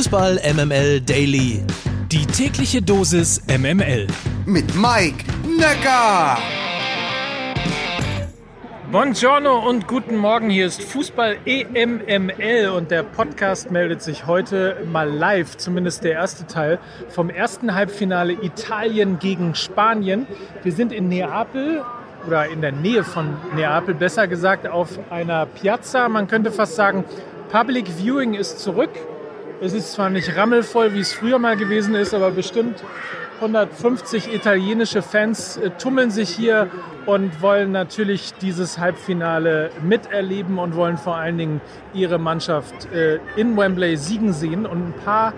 Fußball MML Daily. Die tägliche Dosis MML. Mit Mike Necker. Buongiorno und guten Morgen. Hier ist Fußball EMML und der Podcast meldet sich heute mal live, zumindest der erste Teil, vom ersten Halbfinale Italien gegen Spanien. Wir sind in Neapel oder in der Nähe von Neapel, besser gesagt, auf einer Piazza. Man könnte fast sagen, Public Viewing ist zurück. Es ist zwar nicht rammelvoll, wie es früher mal gewesen ist, aber bestimmt 150 italienische Fans äh, tummeln sich hier und wollen natürlich dieses Halbfinale miterleben und wollen vor allen Dingen ihre Mannschaft äh, in Wembley siegen sehen. Und ein paar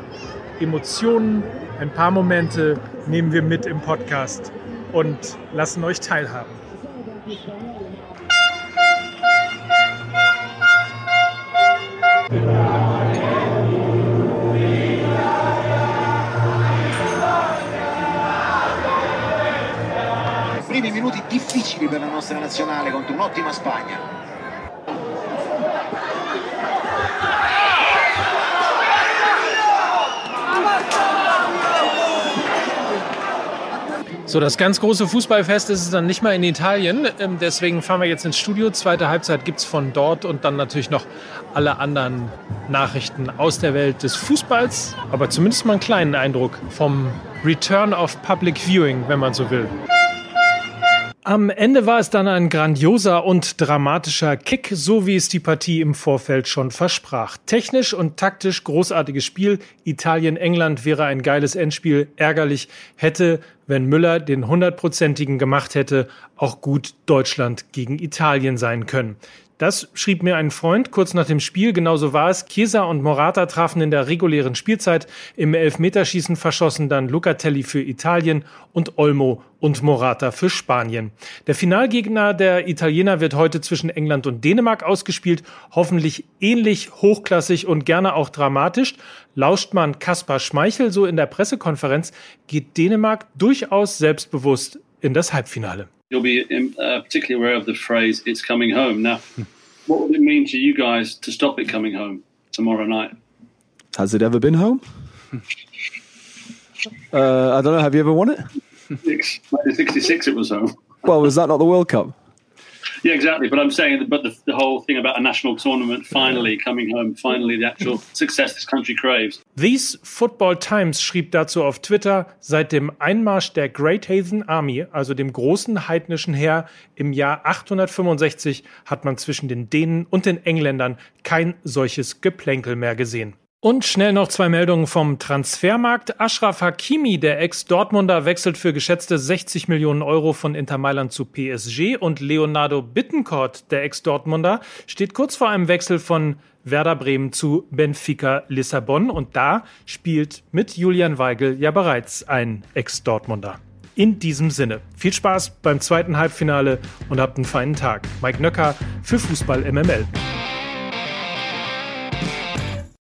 Emotionen, ein paar Momente nehmen wir mit im Podcast und lassen euch teilhaben. Primi minuti difficili per la nostra nazionale contro un'ottima Spagna. So, das ganz große Fußballfest ist es dann nicht mal in Italien. Ähm, deswegen fahren wir jetzt ins Studio. Zweite Halbzeit gibt es von dort und dann natürlich noch alle anderen Nachrichten aus der Welt des Fußballs. Aber zumindest mal einen kleinen Eindruck vom Return of Public Viewing, wenn man so will. Am Ende war es dann ein grandioser und dramatischer Kick, so wie es die Partie im Vorfeld schon versprach. Technisch und taktisch großartiges Spiel. Italien-England wäre ein geiles Endspiel. Ärgerlich hätte, wenn Müller den hundertprozentigen gemacht hätte, auch gut Deutschland gegen Italien sein können. Das schrieb mir ein Freund kurz nach dem Spiel. Genauso war es. Chiesa und Morata trafen in der regulären Spielzeit. Im Elfmeterschießen verschossen dann Lucatelli für Italien und Olmo und Morata für Spanien. Der Finalgegner der Italiener wird heute zwischen England und Dänemark ausgespielt. Hoffentlich ähnlich hochklassig und gerne auch dramatisch. Lauscht man Kaspar Schmeichel so in der Pressekonferenz, geht Dänemark durchaus selbstbewusst in das Halbfinale. you'll be in, uh, particularly aware of the phrase "it's coming home." Now, what would it mean to you guys to stop it coming home tomorrow night? Has it ever been home? uh, I don't know. Have you ever won it? Six, 1966, it was home. Well, was that not the World Cup? Yeah, exactly. But I'm saying, but the, the whole thing about a national tournament finally coming home, finally the actual success this country craves. These Football Times schrieb dazu auf Twitter, seit dem Einmarsch der Great Heathen Army, also dem großen heidnischen Heer, im Jahr 865 hat man zwischen den Dänen und den Engländern kein solches Geplänkel mehr gesehen. Und schnell noch zwei Meldungen vom Transfermarkt. Ashraf Hakimi, der Ex-Dortmunder, wechselt für geschätzte 60 Millionen Euro von Inter Mailand zu PSG und Leonardo Bittencourt, der Ex-Dortmunder, steht kurz vor einem Wechsel von Werder Bremen zu Benfica Lissabon und da spielt mit Julian Weigel ja bereits ein Ex-Dortmunder. In diesem Sinne, viel Spaß beim zweiten Halbfinale und habt einen feinen Tag. Mike Nöcker für Fußball MML.